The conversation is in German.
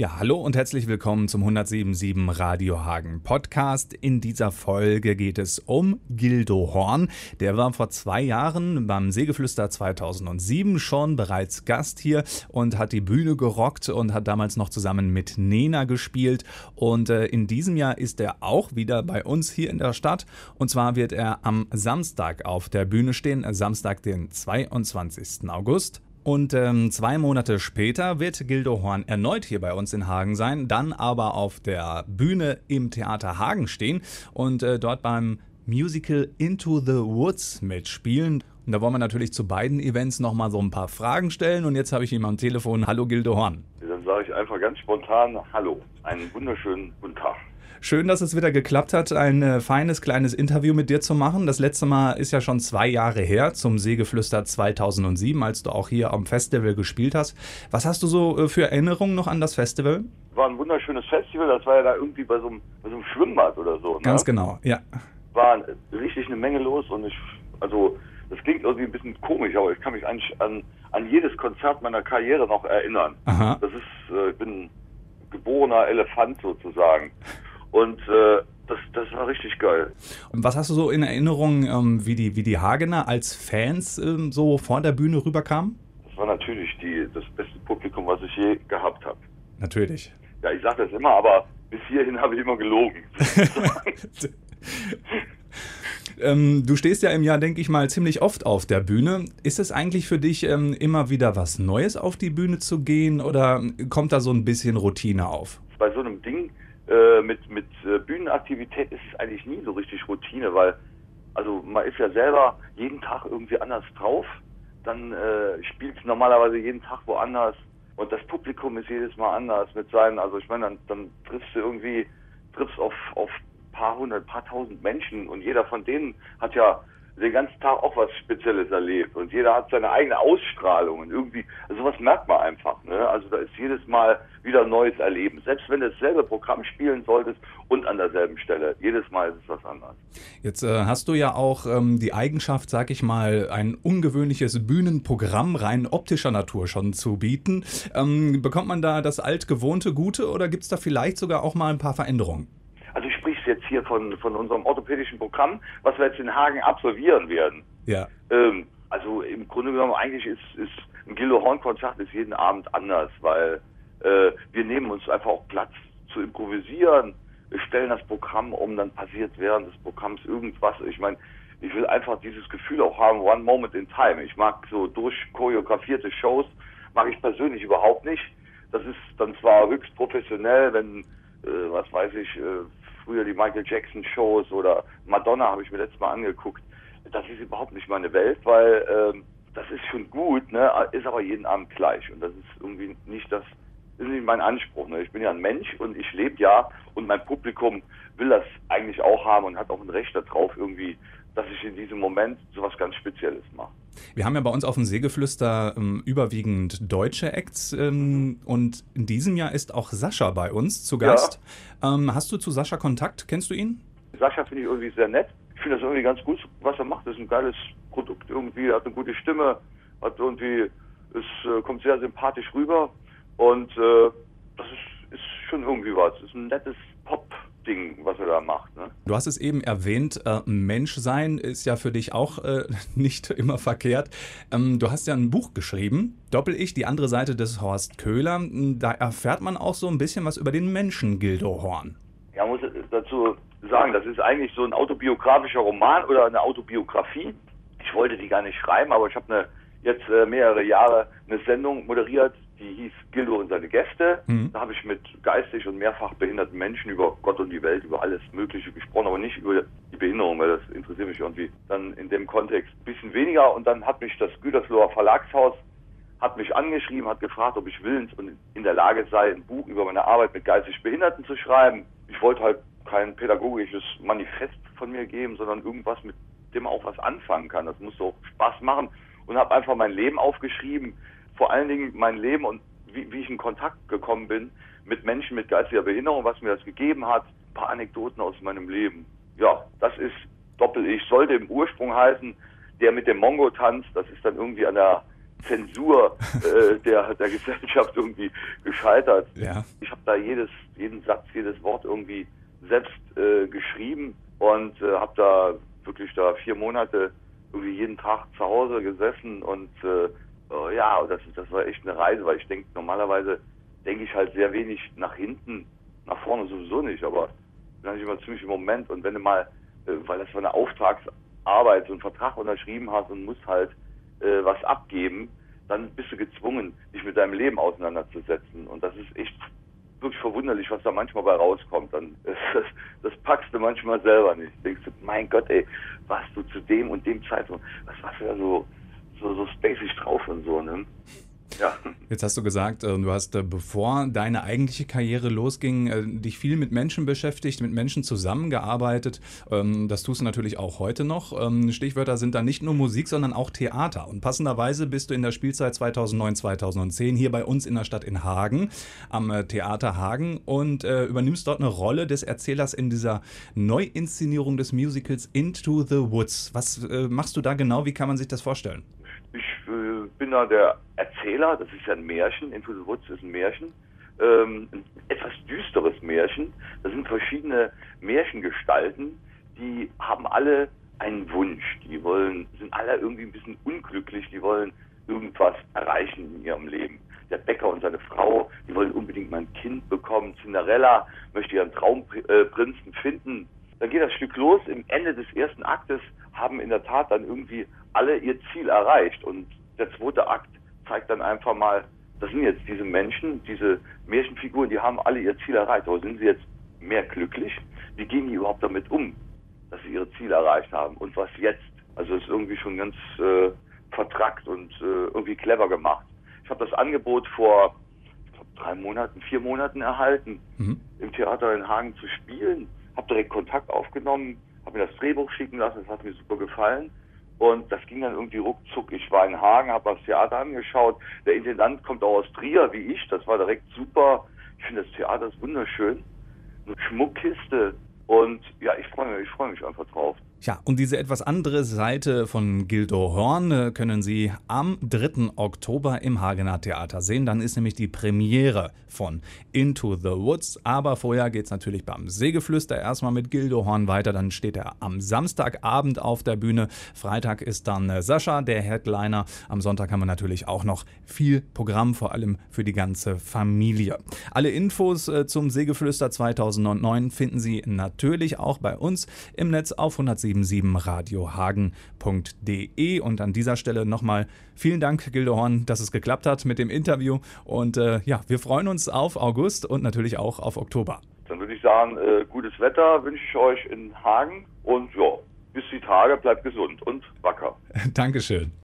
Ja, hallo und herzlich willkommen zum 1077 Radio Hagen Podcast. In dieser Folge geht es um Gildo Horn. Der war vor zwei Jahren beim Sägeflüster 2007 schon bereits Gast hier und hat die Bühne gerockt und hat damals noch zusammen mit Nena gespielt. Und äh, in diesem Jahr ist er auch wieder bei uns hier in der Stadt. Und zwar wird er am Samstag auf der Bühne stehen, Samstag, den 22. August. Und ähm, zwei Monate später wird Gildo Horn erneut hier bei uns in Hagen sein, dann aber auf der Bühne im Theater Hagen stehen und äh, dort beim Musical Into the Woods mitspielen. Und da wollen wir natürlich zu beiden Events nochmal so ein paar Fragen stellen. Und jetzt habe ich ihn am Telefon. Hallo Gildo Horn. Dann sage ich einfach ganz spontan Hallo. Einen wunderschönen guten Tag. Schön, dass es wieder geklappt hat, ein äh, feines kleines Interview mit dir zu machen. Das letzte Mal ist ja schon zwei Jahre her, zum Seegeflüster 2007, als du auch hier am Festival gespielt hast. Was hast du so äh, für Erinnerungen noch an das Festival? War ein wunderschönes Festival, das war ja da irgendwie bei so einem, bei so einem Schwimmbad oder so. Ne? Ganz genau, ja. War richtig eine Menge los und ich, also das klingt irgendwie ein bisschen komisch, aber ich kann mich an, an, an jedes Konzert meiner Karriere noch erinnern. Aha. Das ist, äh, ich bin geborener Elefant sozusagen. Und äh, das, das war richtig geil. Und was hast du so in Erinnerung, ähm, wie, die, wie die Hagener als Fans ähm, so vor der Bühne rüberkamen? Das war natürlich die, das beste Publikum, was ich je gehabt habe. Natürlich. Ja, ich sage das immer, aber bis hierhin habe ich immer gelogen. ähm, du stehst ja im Jahr, denke ich mal, ziemlich oft auf der Bühne. Ist es eigentlich für dich ähm, immer wieder was Neues auf die Bühne zu gehen oder kommt da so ein bisschen Routine auf? Bei so einem Ding äh, mit, mit äh, Bühnenaktivität ist es eigentlich nie so richtig Routine, weil also man ist ja selber jeden Tag irgendwie anders drauf. Dann äh, spielt normalerweise jeden Tag woanders und das Publikum ist jedes Mal anders mit seinen, also ich meine, dann, dann triffst du irgendwie, triffst auf, auf paar hundert, paar tausend Menschen und jeder von denen hat ja den ganzen Tag auch was Spezielles erlebt und jeder hat seine eigene Ausstrahlung und irgendwie, also sowas merkt man einfach. Ne? Also da ist jedes Mal wieder neues Erleben. Selbst wenn du dasselbe Programm spielen solltest und an derselben Stelle. Jedes Mal ist es was anderes. Jetzt äh, hast du ja auch ähm, die Eigenschaft, sag ich mal, ein ungewöhnliches Bühnenprogramm rein optischer Natur schon zu bieten. Ähm, bekommt man da das altgewohnte Gute oder gibt es da vielleicht sogar auch mal ein paar Veränderungen? Ich sprichst jetzt hier von, von unserem orthopädischen Programm, was wir jetzt in Hagen absolvieren werden. Ja. Ähm, also im Grunde genommen eigentlich ist, ist ein Gildo Horn Konzert ist jeden Abend anders, weil äh, wir nehmen uns einfach auch Platz zu improvisieren. Wir stellen das Programm um, dann passiert während des Programms irgendwas. Ich meine, ich will einfach dieses Gefühl auch haben, one moment in time. Ich mag so durchchoreografierte Shows, mag ich persönlich überhaupt nicht. Das ist dann zwar höchst professionell, wenn, äh, was weiß ich, äh, früher die Michael Jackson Shows oder Madonna habe ich mir letztes Mal angeguckt. Das ist überhaupt nicht meine Welt, weil ähm, das ist schon gut, ne, ist aber jeden Abend gleich und das ist irgendwie nicht das, ist nicht mein Anspruch. Ne? Ich bin ja ein Mensch und ich lebe ja und mein Publikum will das eigentlich auch haben und hat auch ein Recht darauf irgendwie, dass ich in diesem Moment sowas ganz Spezielles mache. Wir haben ja bei uns auf dem Seegeflüster ähm, überwiegend deutsche Acts ähm, und in diesem Jahr ist auch Sascha bei uns zu Gast. Ja. Ähm, hast du zu Sascha Kontakt? Kennst du ihn? Sascha finde ich irgendwie sehr nett. Ich finde das irgendwie ganz gut, was er macht. Das ist ein geiles Produkt irgendwie, hat eine gute Stimme, hat irgendwie, es äh, kommt sehr sympathisch rüber und äh, das ist, ist schon irgendwie was. Es ist ein nettes Pop. Ding, was er da macht. Ne? Du hast es eben erwähnt, äh, Menschsein ist ja für dich auch äh, nicht immer verkehrt. Ähm, du hast ja ein Buch geschrieben, Doppel-Ich, die andere Seite des Horst Köhler. Da erfährt man auch so ein bisschen was über den Menschen Gildo Horn. Ja, muss dazu sagen, das ist eigentlich so ein autobiografischer Roman oder eine Autobiografie. Ich wollte die gar nicht schreiben, aber ich habe eine, jetzt äh, mehrere Jahre eine Sendung moderiert, die hieß Gildo und seine Gäste. Mhm. Da habe ich mit geistig und mehrfach behinderten Menschen über Gott und die Welt, über alles Mögliche gesprochen, aber nicht über die Behinderung, weil das interessiert mich irgendwie dann in dem Kontext ein bisschen weniger. Und dann hat mich das Gütersloher Verlagshaus hat mich angeschrieben, hat gefragt, ob ich willens und in der Lage sei, ein Buch über meine Arbeit mit geistig Behinderten zu schreiben. Ich wollte halt kein pädagogisches Manifest von mir geben, sondern irgendwas, mit dem man auch was anfangen kann. Das muss so Spaß machen und habe einfach mein Leben aufgeschrieben, vor allen Dingen mein Leben und wie, wie ich in Kontakt gekommen bin mit Menschen mit geistiger Behinderung, was mir das gegeben hat, ein paar Anekdoten aus meinem Leben. Ja, das ist Doppel-Ich. Sollte im Ursprung heißen, der mit dem Mongo tanzt, das ist dann irgendwie an der Zensur äh, der, der Gesellschaft irgendwie gescheitert. Ja. Ich habe da jedes, jeden Satz, jedes Wort irgendwie selbst äh, geschrieben und äh, habe da wirklich da vier Monate irgendwie jeden Tag zu Hause gesessen und äh, äh, ja, das, das war echt eine Reise, weil ich denke, normalerweise denke ich halt sehr wenig nach hinten, nach vorne sowieso nicht, aber bin ich immer ziemlich im Moment und wenn du mal, äh, weil das war eine Auftragsarbeit, so einen Vertrag unterschrieben hast und musst halt äh, was abgeben, dann bist du gezwungen, dich mit deinem Leben auseinanderzusetzen und das ist echt wirklich verwunderlich, was da manchmal bei rauskommt. Dann das, das packst du manchmal selber nicht. Denkst du, mein Gott, ey, warst du zu dem und dem Zeitpunkt, was warst du da so, so, so spacig drauf und so, ne? Ja. Jetzt hast du gesagt, äh, du hast, äh, bevor deine eigentliche Karriere losging, äh, dich viel mit Menschen beschäftigt, mit Menschen zusammengearbeitet. Ähm, das tust du natürlich auch heute noch. Ähm, Stichwörter sind da nicht nur Musik, sondern auch Theater. Und passenderweise bist du in der Spielzeit 2009, 2010 hier bei uns in der Stadt in Hagen, am Theater Hagen und übernimmst dort eine Rolle des Erzählers in dieser Neuinszenierung des Musicals Into the Woods. Was machst du da genau? Wie kann man sich das vorstellen? Äh, bin da der Erzähler, das ist ja ein Märchen, Into the Woods ist ein Märchen, ähm, ein etwas düsteres Märchen. Das sind verschiedene Märchengestalten, die haben alle einen Wunsch, die wollen, sind alle irgendwie ein bisschen unglücklich, die wollen irgendwas erreichen in ihrem Leben. Der Bäcker und seine Frau, die wollen unbedingt mal ein Kind bekommen. Cinderella möchte ihren Traumprinzen finden. Dann geht das Stück los. Im Ende des ersten Aktes haben in der Tat dann irgendwie alle ihr Ziel erreicht. Und der zweite Akt zeigt dann einfach mal, das sind jetzt diese Menschen, diese Märchenfiguren, die haben alle ihr Ziel erreicht. Aber sind sie jetzt mehr glücklich? Wie gehen die überhaupt damit um, dass sie ihre Ziele erreicht haben? Und was jetzt? Also es ist irgendwie schon ganz äh, vertrackt und äh, irgendwie clever gemacht. Ich habe das Angebot vor ich glaub, drei Monaten, vier Monaten erhalten, mhm. im Theater in Hagen zu spielen. Habe direkt Kontakt aufgenommen, habe mir das Drehbuch schicken lassen, das hat mir super gefallen. Und das ging dann irgendwie ruckzuck. Ich war in Hagen, habe das Theater angeschaut. Der Intendant kommt auch aus Trier, wie ich. Das war direkt super. Ich finde das Theater ist wunderschön. Eine Schmuckkiste. Und ja, ich freue mich, ich freue mich einfach drauf. Ja, und diese etwas andere Seite von Gildo Horn äh, können Sie am 3. Oktober im Hagener Theater sehen. Dann ist nämlich die Premiere von Into the Woods. Aber vorher geht es natürlich beim Sägeflüster erstmal mit Gildo Horn weiter. Dann steht er am Samstagabend auf der Bühne. Freitag ist dann äh, Sascha, der Headliner. Am Sonntag haben wir natürlich auch noch viel Programm, vor allem für die ganze Familie. Alle Infos äh, zum Sägeflüster 2009 finden Sie natürlich auch bei uns im Netz auf 107 177radiohagen.de. Und an dieser Stelle nochmal vielen Dank, Gildehorn, dass es geklappt hat mit dem Interview. Und äh, ja, wir freuen uns auf August und natürlich auch auf Oktober. Dann würde ich sagen, äh, gutes Wetter wünsche ich euch in Hagen und ja, bis die Tage, bleibt gesund und wacker. Dankeschön.